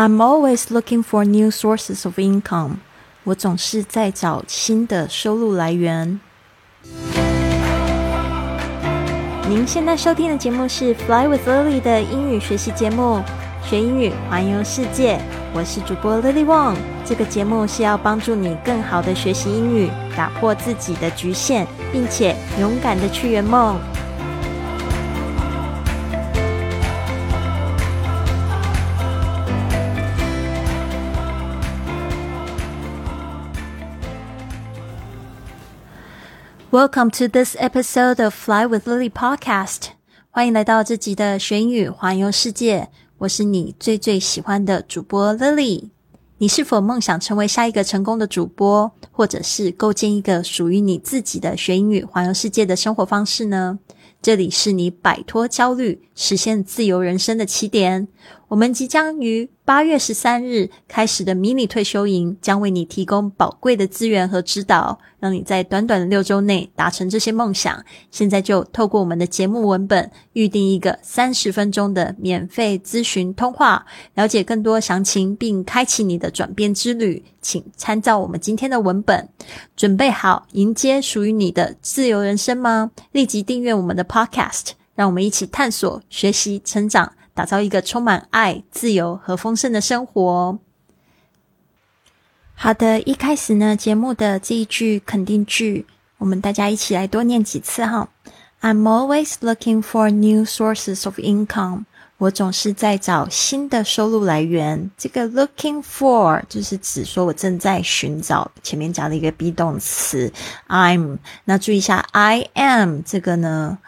I'm always looking for new sources of income。我总是在找新的收入来源。您现在收听的节目是 Fly with Lily 的英语学习节目，学英语环游世界。我是主播 Lily Wong。这个节目是要帮助你更好的学习英语，打破自己的局限，并且勇敢的去圆梦。Welcome to this episode of Fly with Lily podcast。欢迎来到这集的学英语环游世界。我是你最最喜欢的主播 Lily。你是否梦想成为下一个成功的主播，或者是构建一个属于你自己的学英语环游世界的生活方式呢？这里是你摆脱焦虑、实现自由人生的起点。我们即将于八月十三日开始的迷你退休营，将为你提供宝贵的资源和指导，让你在短短的六周内达成这些梦想。现在就透过我们的节目文本，预定一个三十分钟的免费咨询通话，了解更多详情，并开启你的转变之旅。请参照我们今天的文本，准备好迎接属于你的自由人生吗？立即订阅我们的 Podcast，让我们一起探索、学习、成长。打造一个充满爱、自由和丰盛的生活。好的，一开始呢，节目的这一句肯定句，我们大家一起来多念几次哈。I'm always looking for new sources of income。我总是在找新的收入来源。这个 looking for 就是指说我正在寻找，前面加了一个 be 动词 I'm。那注意一下 I am 这个呢？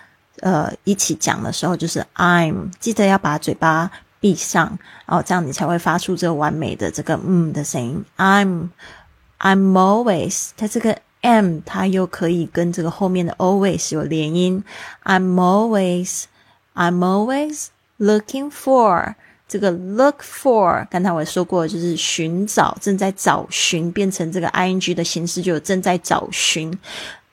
呃，一起讲的时候就是 I'm，记得要把嘴巴闭上，哦，这样你才会发出这个完美的这个嗯的声音。I'm，I'm always，它这个 M 它又可以跟这个后面的 always 有连音。I'm always，I'm always looking for 这个 look for，刚才我说过就是寻找，正在找寻，变成这个 ing 的形式就正在找寻。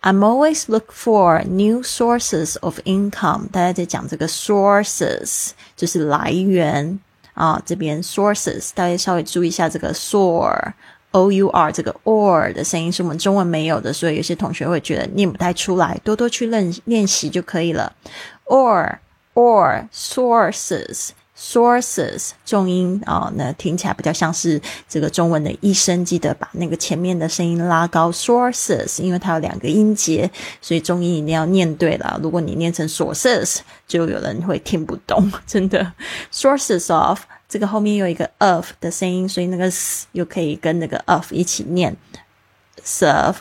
I'm always look for new sources of income。大家在讲这个 sources 就是来源啊，这边 sources 大家稍微注意一下这个 sour o u r 这个 or 的声音是我们中文没有的，所以有些同学会觉得念不太出来，多多去练练习就可以了。or or sources。Sources 重音啊，那听起来比较像是这个中文的一声，记得把那个前面的声音拉高。sources 因为它有两个音节，所以重音一定要念对了。如果你念成 sources，就有人会听不懂，真的。sources of 这个后面有一个 of 的声音，所以那个又可以跟那个 of 一起念。serve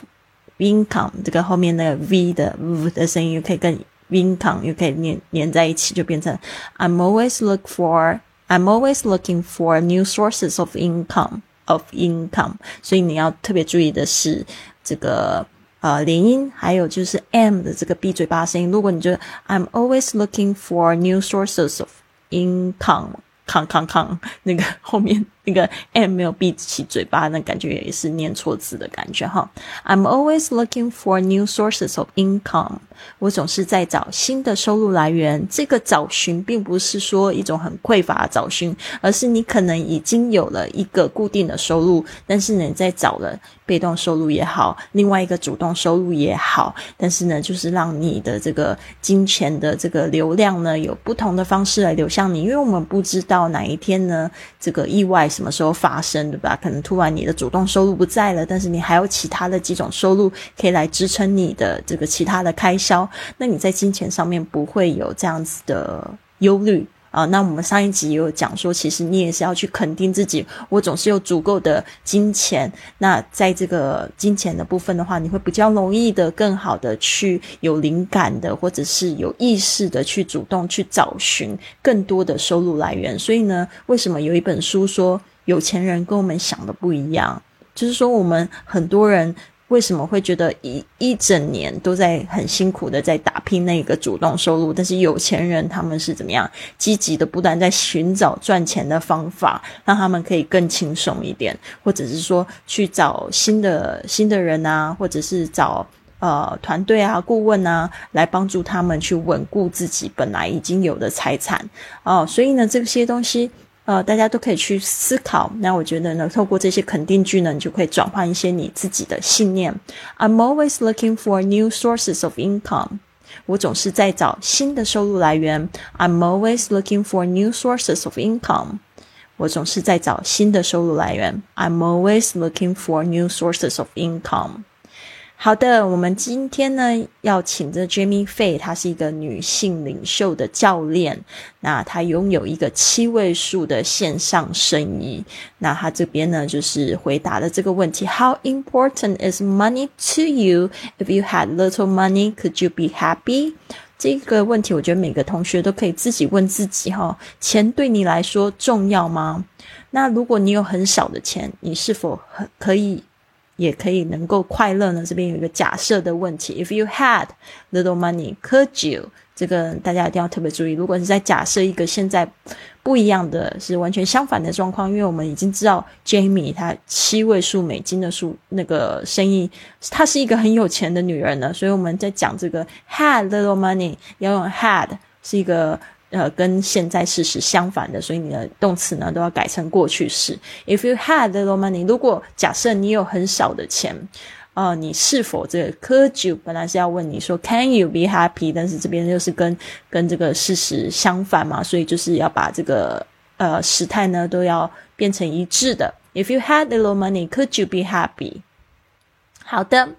income 这个后面那个 v 的 v 的声音又可以跟。income 又可以连连在一起，就变成 I'm always look for I'm always looking for new sources of income of income。所以你要特别注意的是这个呃连音，还有就是 m 的这个闭嘴巴声音。如果你觉得 I'm always looking for new sources of income。康康康，那个后面 那个 m 没有闭起嘴巴，那感觉也是念错字的感觉哈。I'm always looking for new sources of income。我总是在找新的收入来源。这个找寻并不是说一种很匮乏的找寻，而是你可能已经有了一个固定的收入，但是你在找了被动收入也好，另外一个主动收入也好，但是呢，就是让你的这个金钱的这个流量呢，有不同的方式来流向你，因为我们不知道。哪一天呢？这个意外什么时候发生，对吧？可能突然你的主动收入不在了，但是你还有其他的几种收入可以来支撑你的这个其他的开销，那你在金钱上面不会有这样子的忧虑。啊，那我们上一集也有讲说，其实你也是要去肯定自己，我总是有足够的金钱。那在这个金钱的部分的话，你会比较容易的、更好的去有灵感的，或者是有意识的去主动去找寻更多的收入来源。所以呢，为什么有一本书说有钱人跟我们想的不一样？就是说，我们很多人。为什么会觉得一一整年都在很辛苦的在打拼那个主动收入？但是有钱人他们是怎么样积极的，不断在寻找赚钱的方法，让他们可以更轻松一点，或者是说去找新的新的人啊，或者是找呃团队啊、顾问啊，来帮助他们去稳固自己本来已经有的财产哦。所以呢，这些东西。呃，大家都可以去思考。那我觉得呢，透过这些肯定句呢，你就可以转换一些你自己的信念。I'm always looking for new sources of income。我总是在找新的收入来源。I'm always looking for new sources of income。我总是在找新的收入来源。I'm always looking for new sources of income。好的，我们今天呢要请的 Jamie Fay，她是一个女性领袖的教练。那她拥有一个七位数的线上生意。那她这边呢就是回答了这个问题：How important is money to you? If you had little money, could you be happy? 这个问题，我觉得每个同学都可以自己问自己哈：钱对你来说重要吗？那如果你有很少的钱，你是否很可以？也可以能够快乐呢？这边有一个假设的问题：If you had little money, could you？这个大家一定要特别注意。如果是在假设一个现在不一样的是完全相反的状况，因为我们已经知道 Jamie 她七位数美金的数那个生意，她是一个很有钱的女人呢，所以我们在讲这个 had little money 要用 had 是一个。呃，跟现在事实相反的，所以你的动词呢都要改成过去式。If you had little money，如果假设你有很少的钱，啊，你是否这个 Could you？本来是要问你说 Can you be happy？但是这边又是跟跟这个事实相反嘛，所以就是要把这个呃时态呢都要变成一致的。If you had little money，could you be happy？好的，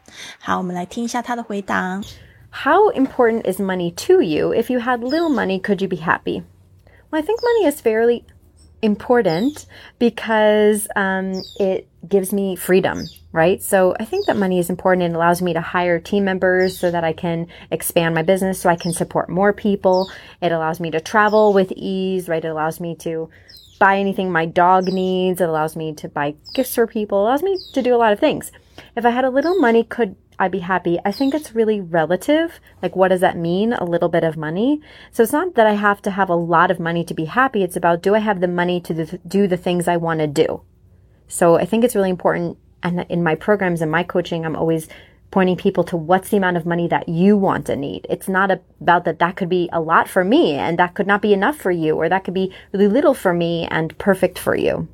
好，我们来听一下他的回答。How important is money to you? If you had little money, could you be happy? Well, I think money is fairly important because um, it gives me freedom, right? So I think that money is important and allows me to hire team members so that I can expand my business, so I can support more people. It allows me to travel with ease, right? It allows me to buy anything my dog needs. It allows me to buy gifts for people. It allows me to do a lot of things. If I had a little money, could I'd be happy. I think it's really relative. Like, what does that mean? A little bit of money. So it's not that I have to have a lot of money to be happy. It's about, do I have the money to do the things I want to do? So I think it's really important. And in my programs and my coaching, I'm always pointing people to what's the amount of money that you want to need. It's not about that that could be a lot for me and that could not be enough for you or that could be really little for me and perfect for you.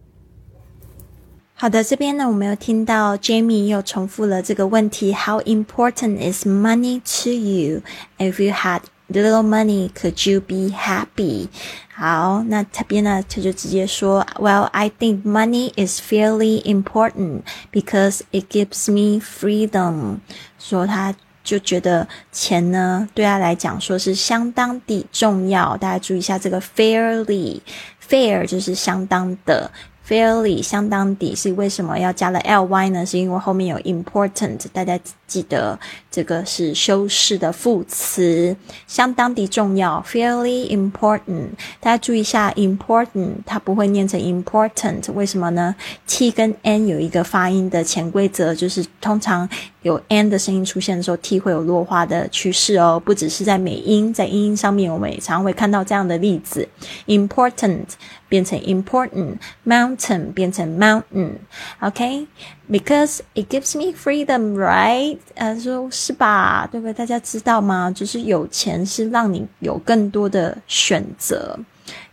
好的，这边呢，我们又听到 Jamie 又重复了这个问题：How important is money to you? If you had little money, could you be happy? 好，那这边呢，他就直接说：Well, I think money is fairly important because it gives me freedom。说他就觉得钱呢，对他来讲说是相当的重要。大家注意一下这个 fairly，fair 就是相当的。Fairly 相当底是为什么要加了 ly 呢？是因为后面有 important，大家记得这个是修饰的副词，相当的重要。Fairly important，大家注意一下，important 它不会念成 important，为什么呢？t 跟 n 有一个发音的潜规则，就是通常有 n 的声音出现的时候，t 会有弱化的趋势哦。不只是在美音，在音音上面，我们也常常会看到这样的例子：important 变成 important，mountain 变成 mountain。OK Because it gives me freedom，right？呃，说是吧？对不对？大家知道吗？就是有钱是让你有更多的选择。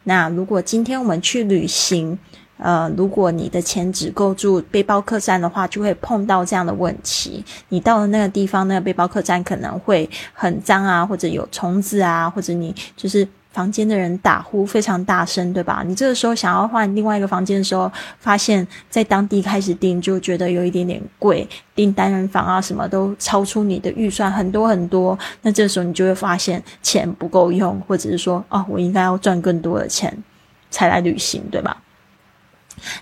那如果今天我们去旅行，呃，如果你的钱只够住背包客栈的话，就会碰到这样的问题。你到了那个地方，那个背包客栈可能会很脏啊，或者有虫子啊，或者你就是。房间的人打呼非常大声，对吧？你这个时候想要换另外一个房间的时候，发现在当地开始订就觉得有一点点贵，订单人房啊什么都超出你的预算很多很多。那这时候你就会发现钱不够用，或者是说哦，我应该要赚更多的钱才来旅行，对吧？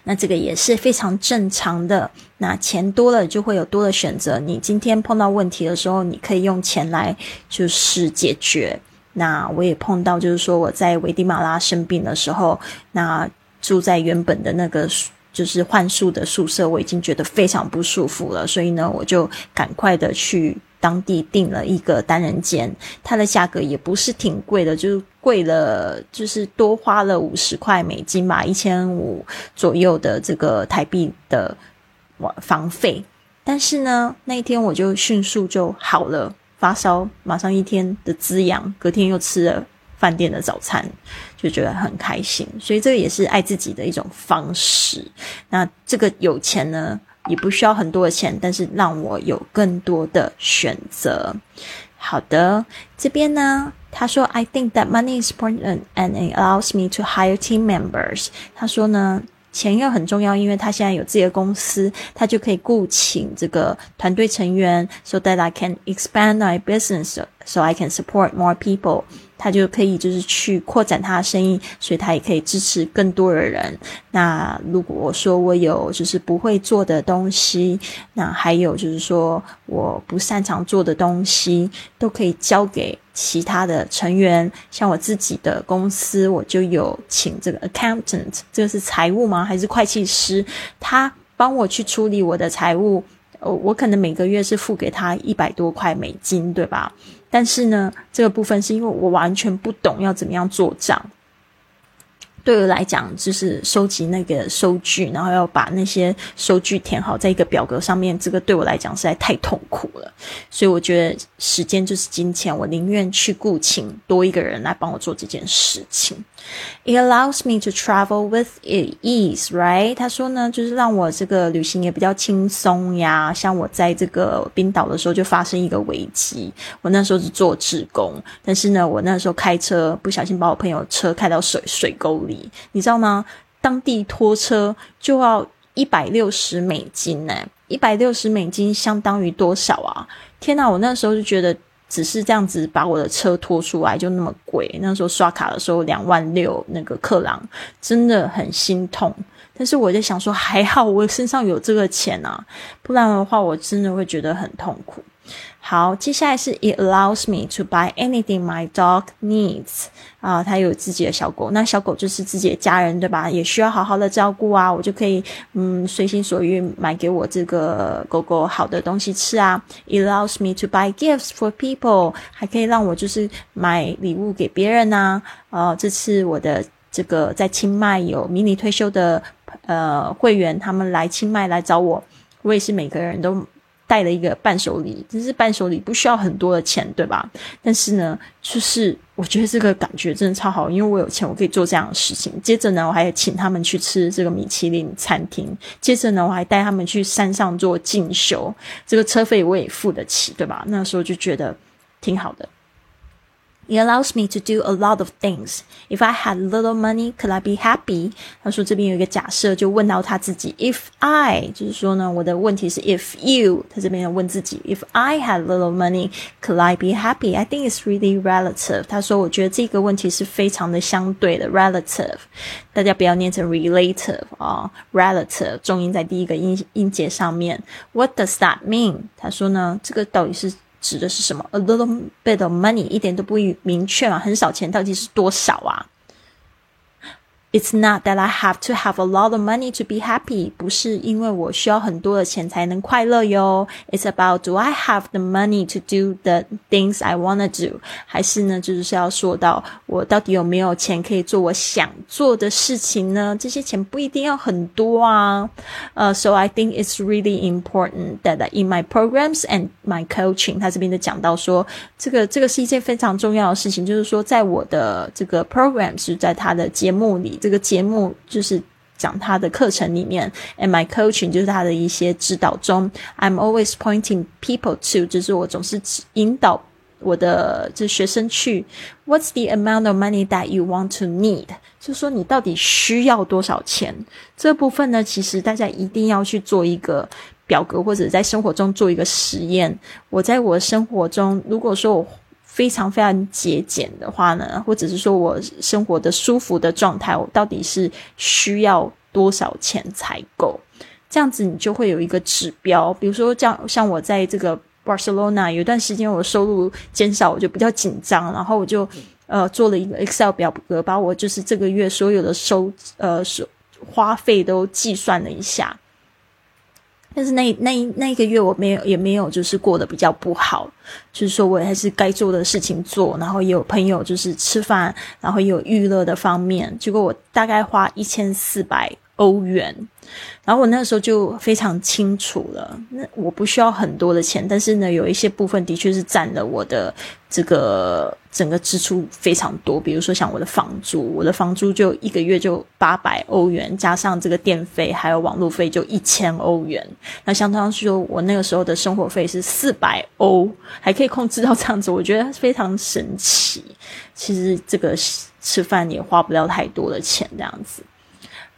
那这个也是非常正常的。那钱多了就会有多的选择。你今天碰到问题的时候，你可以用钱来就是解决。那我也碰到，就是说我在危地马拉生病的时候，那住在原本的那个就是幻术的宿舍，我已经觉得非常不舒服了，所以呢，我就赶快的去当地订了一个单人间，它的价格也不是挺贵的，就是贵了，就是多花了五十块美金吧，一千五左右的这个台币的房费，但是呢，那一天我就迅速就好了。发烧，马上一天的滋养，隔天又吃了饭店的早餐，就觉得很开心。所以这个也是爱自己的一种方式。那这个有钱呢，也不需要很多的钱，但是让我有更多的选择。好的，这边呢，他说，I think that money is important and it allows me to hire team members。他说呢。钱又很重要，因为他现在有自己的公司，他就可以雇请这个团队成员，so that I can expand my business, so I can support more people。他就可以就是去扩展他的生意，所以他也可以支持更多的人。那如果我说我有就是不会做的东西，那还有就是说我不擅长做的东西，都可以交给其他的成员。像我自己的公司，我就有请这个 accountant，这个是财务吗？还是会计师？他帮我去处理我的财务。我可能每个月是付给他一百多块美金，对吧？但是呢，这个部分是因为我完全不懂要怎么样做账。对我来讲，就是收集那个收据，然后要把那些收据填好在一个表格上面。这个对我来讲实在太痛苦了，所以我觉得时间就是金钱，我宁愿去雇请多一个人来帮我做这件事情。It allows me to travel with ease, right？他说呢，就是让我这个旅行也比较轻松呀。像我在这个冰岛的时候，就发生一个危机。我那时候是做志工，但是呢，我那时候开车不小心把我朋友车开到水水沟你知道吗？当地拖车就要一百六十美金呢，一百六十美金相当于多少啊？天哪！我那时候就觉得，只是这样子把我的车拖出来就那么贵。那时候刷卡的时候两万六，那个克朗真的很心痛。但是我在想说，还好我身上有这个钱啊，不然的话我真的会觉得很痛苦。好，接下来是 It allows me to buy anything my dog needs。啊，他有自己的小狗，那小狗就是自己的家人，对吧？也需要好好的照顾啊。我就可以，嗯，随心所欲买给我这个狗狗好的东西吃啊。It allows me to buy gifts for people，还可以让我就是买礼物给别人呐。呃，这次我的这个在清迈有迷你退休的呃会员，他们来清迈来找我，我也是每个人都。带了一个伴手礼，只是伴手礼不需要很多的钱，对吧？但是呢，就是我觉得这个感觉真的超好，因为我有钱，我可以做这样的事情。接着呢，我还请他们去吃这个米其林餐厅。接着呢，我还带他们去山上做进修，这个车费我也付得起，对吧？那时候就觉得挺好的。It allows me to do a lot of things. If I had little money, could I be happy? 他说这边有一个假设，就问到他自己。If I，就是说呢，我的问题是 If you，他这边要问自己。If I had little money, could I be happy? I think it's really relative. 他说，我觉得这个问题是非常的相对的，relative。大家不要念成 relative 啊，relative 重音在第一个音音节上面。What does that mean？他说呢，这个到底是？ 指的是什么？A little bit of money，一点都不明确嘛，很少钱到底是多少啊 ？It's not that I have to have a lot of money to be happy，不是因为我需要很多的钱才能快乐哟。It's about do I have the money to do the things I wanna do？还是呢，就是要说到我到底有没有钱可以做我想做的事情呢？这些钱不一定要很多啊。呃、uh,，So I think it's really important that in my programs and my coaching，他这边就讲到说，这个这个是一件非常重要的事情，就是说在我的这个 program 是在他的节目里。 这个节目就是讲他的课程里面，and my coaching 就是他的一些指导中，I'm always pointing people to，就是我总是引导我的这学生去，What's the amount of money that you want to need？就说你到底需要多少钱？这部分呢，其实大家一定要去做一个表格，或者在生活中做一个实验。我在我生活中，如果说我非常非常节俭的话呢，或者是说我生活的舒服的状态，我到底是需要多少钱才够？这样子你就会有一个指标。比如说，这样像我在这个 Barcelona 有一段时间，我收入减少，我就比较紧张，然后我就呃做了一个 Excel 表格，把我就是这个月所有的收呃收花费都计算了一下。但是那那那一个月我没有也没有就是过得比较不好，就是说我还是该做的事情做，然后也有朋友就是吃饭，然后也有娱乐的方面。结果我大概花一千四百欧元。然后我那时候就非常清楚了，那我不需要很多的钱，但是呢，有一些部分的确是占了我的这个整个支出非常多。比如说像我的房租，我的房租就一个月就八百欧元，加上这个电费还有网络费就一千欧元。那相当于说我那个时候的生活费是四百欧，还可以控制到这样子，我觉得非常神奇。其实这个吃饭也花不了太多的钱，这样子。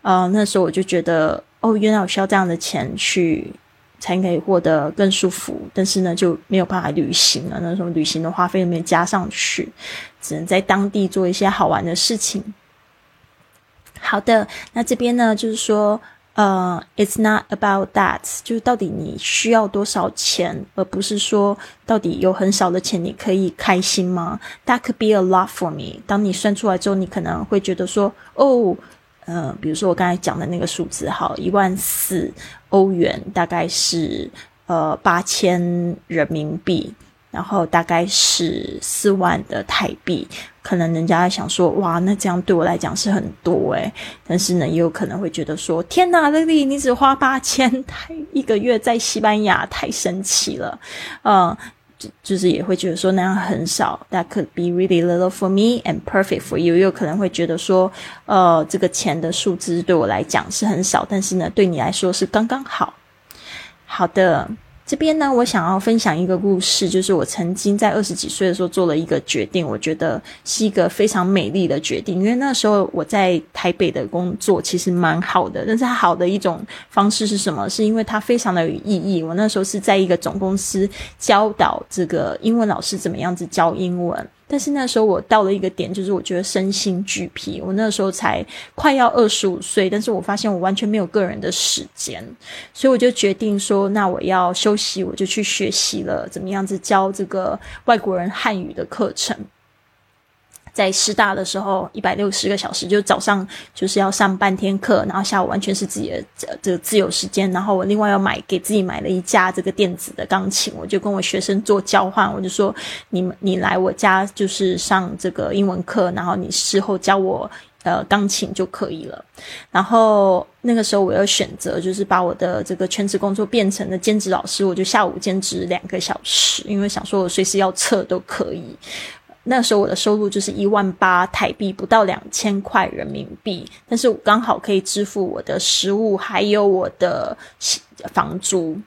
呃，那时候我就觉得，哦，原来我需要这样的钱去，才可以获得更舒服。但是呢，就没有办法旅行了。那时候旅行的花费没有加上去，只能在当地做一些好玩的事情。好的，那这边呢，就是说，呃，it's not about that，就是到底你需要多少钱，而不是说到底有很少的钱你可以开心吗？That could be a lot for me。当你算出来之后，你可能会觉得说，哦。呃，比如说我刚才讲的那个数字，好，一万四欧元大概是呃八千人民币，然后大概是四万的台币。可能人家想说，哇，那这样对我来讲是很多诶。但是呢，也有可能会觉得说，天哪，丽丽，你只花八千，台一个月在西班牙太神奇了，嗯。就是也会觉得说那样很少，That could be really little for me and perfect for you。有可能会觉得说，呃，这个钱的数字对我来讲是很少，但是呢，对你来说是刚刚好。好的。这边呢，我想要分享一个故事，就是我曾经在二十几岁的时候做了一个决定，我觉得是一个非常美丽的决定。因为那时候我在台北的工作其实蛮好的，但是它好的一种方式是什么？是因为它非常的有意义。我那时候是在一个总公司教导这个英文老师怎么样子教英文。但是那时候我到了一个点，就是我觉得身心俱疲。我那时候才快要二十五岁，但是我发现我完全没有个人的时间，所以我就决定说，那我要休息，我就去学习了怎么样子教这个外国人汉语的课程。在师大的时候，一百六十个小时，就早上就是要上半天课，然后下午完全是自己的这个自由时间。然后我另外要买给自己买了一架这个电子的钢琴，我就跟我学生做交换，我就说你们你来我家就是上这个英文课，然后你事后教我呃钢琴就可以了。然后那个时候我要选择就是把我的这个全职工作变成了兼职老师，我就下午兼职两个小时，因为想说我随时要撤都可以。那时候我的收入就是一万八台币，不到两千块人民币，但是我刚好可以支付我的食物，还有我的房租，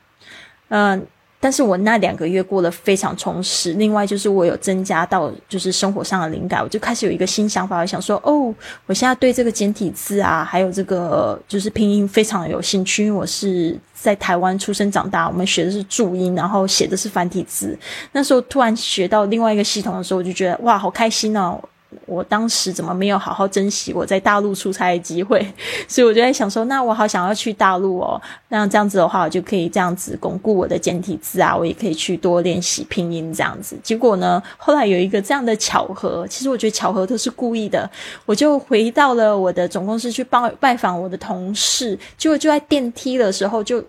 嗯。但是我那两个月过得非常充实。另外就是我有增加到就是生活上的灵感，我就开始有一个新想法，我想说哦，我现在对这个简体字啊，还有这个就是拼音非常有兴趣。因为我是在台湾出生长大，我们学的是注音，然后写的是繁体字。那时候突然学到另外一个系统的时候，我就觉得哇，好开心哦！我当时怎么没有好好珍惜我在大陆出差的机会？所以我就在想说，那我好想要去大陆哦。那这样子的话，我就可以这样子巩固我的简体字啊，我也可以去多练习拼音这样子。结果呢，后来有一个这样的巧合，其实我觉得巧合都是故意的。我就回到了我的总公司去帮拜访我的同事，结果就在电梯的时候就。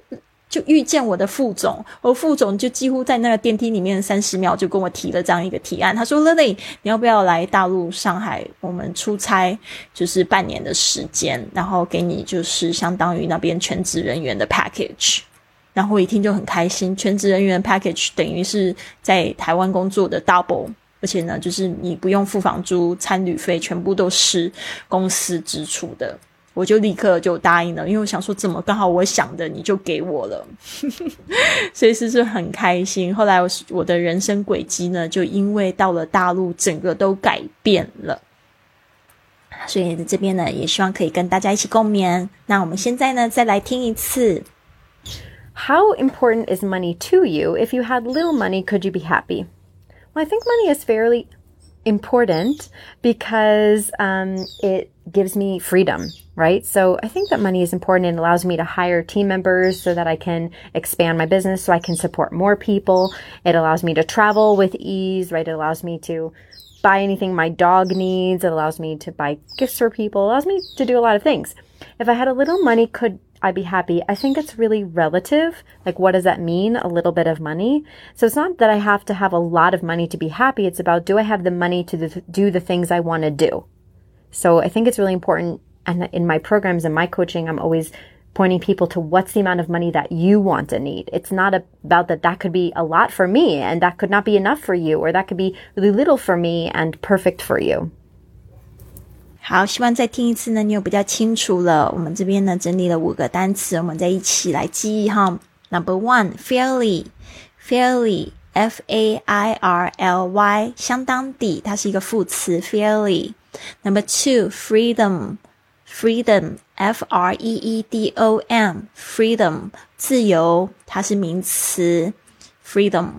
就遇见我的副总，我副总就几乎在那个电梯里面三十秒就跟我提了这样一个提案。他说：“Lily，你要不要来大陆上海？我们出差就是半年的时间，然后给你就是相当于那边全职人员的 package。”然后我一听就很开心，全职人员 package 等于是在台湾工作的 double，而且呢，就是你不用付房租、餐旅费，全部都是公司支出的。我就立刻就答应了，因为我想说，怎么刚好我想的你就给我了，所以是是很开心。后来我我的人生轨迹呢，就因为到了大陆，整个都改变了。所以这边呢，也希望可以跟大家一起共勉。那我们现在呢，再来听一次。How important is money to you? If you had little money, could you be happy? Well, I think money is fairly important because um, it gives me freedom, right? So I think that money is important and allows me to hire team members so that I can expand my business so I can support more people. It allows me to travel with ease, right? It allows me to buy anything my dog needs. It allows me to buy gifts for people. It allows me to do a lot of things. If I had a little money, could I be happy? I think it's really relative. Like, what does that mean? A little bit of money. So it's not that I have to have a lot of money to be happy. It's about do I have the money to do the things I want to do? So I think it's really important and in my programs and my coaching, I'm always pointing people to what's the amount of money that you want and need. It's not about that that could be a lot for me and that could not be enough for you or that could be really little for me and perfect for you. 好，希望再听一次呢，你有比较清楚了。我们这边呢整理了五个单词，我们再一起来记忆哈。Number one, fairly, fairly, f a i r l y，相当的，它是一个副词，fairly。Number two, freedom, freedom, f r e e d o m, freedom，自由，它是名词，freedom。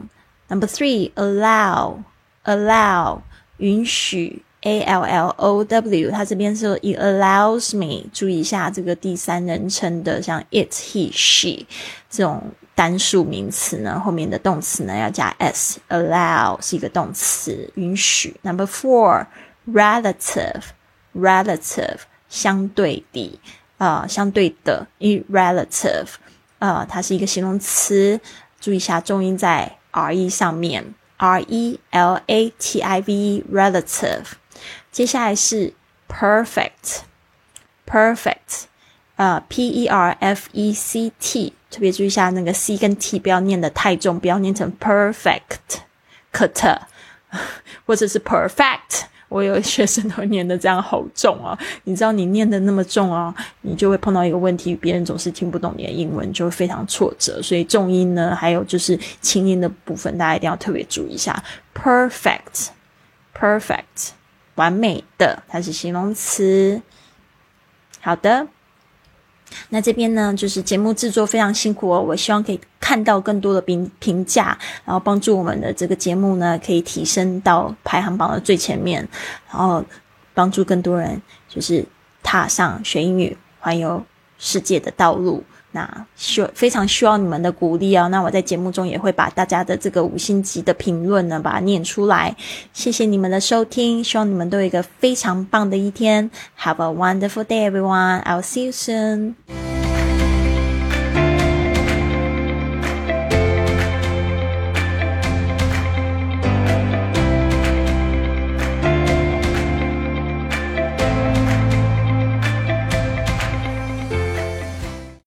Number three, allow, allow，允许。A L L O W，它这边是 It allows me，注意一下这个第三人称的，像 it、he、she 这种单数名词呢，后面的动词呢要加 s，allow 是一个动词，允许。Number four，relative，relative 相对的，啊，相对的，relative，啊，它是一个形容词，注意一下重音在 r e 上面，r e l a t i v e，relative。接下来是 perfect，perfect，呃，p e r f e c t，特别注意一下那个 c 跟 t 不要念的太重，不要念成 perfect，cut，或者是 perfect。我有学生都念的这样好重啊！你知道你念的那么重啊，你就会碰到一个问题，别人总是听不懂你的英文，就会非常挫折。所以重音呢，还有就是轻音的部分，大家一定要特别注意一下。perfect，perfect。完美的，它是形容词。好的，那这边呢，就是节目制作非常辛苦哦。我希望可以看到更多的评评价，然后帮助我们的这个节目呢，可以提升到排行榜的最前面，然后帮助更多人，就是踏上学英语、环游世界的道路。那需非常需要你们的鼓励哦。那我在节目中也会把大家的这个五星级的评论呢，把它念出来。谢谢你们的收听，希望你们都有一个非常棒的一天。Have a wonderful day, everyone. I'll see you soon.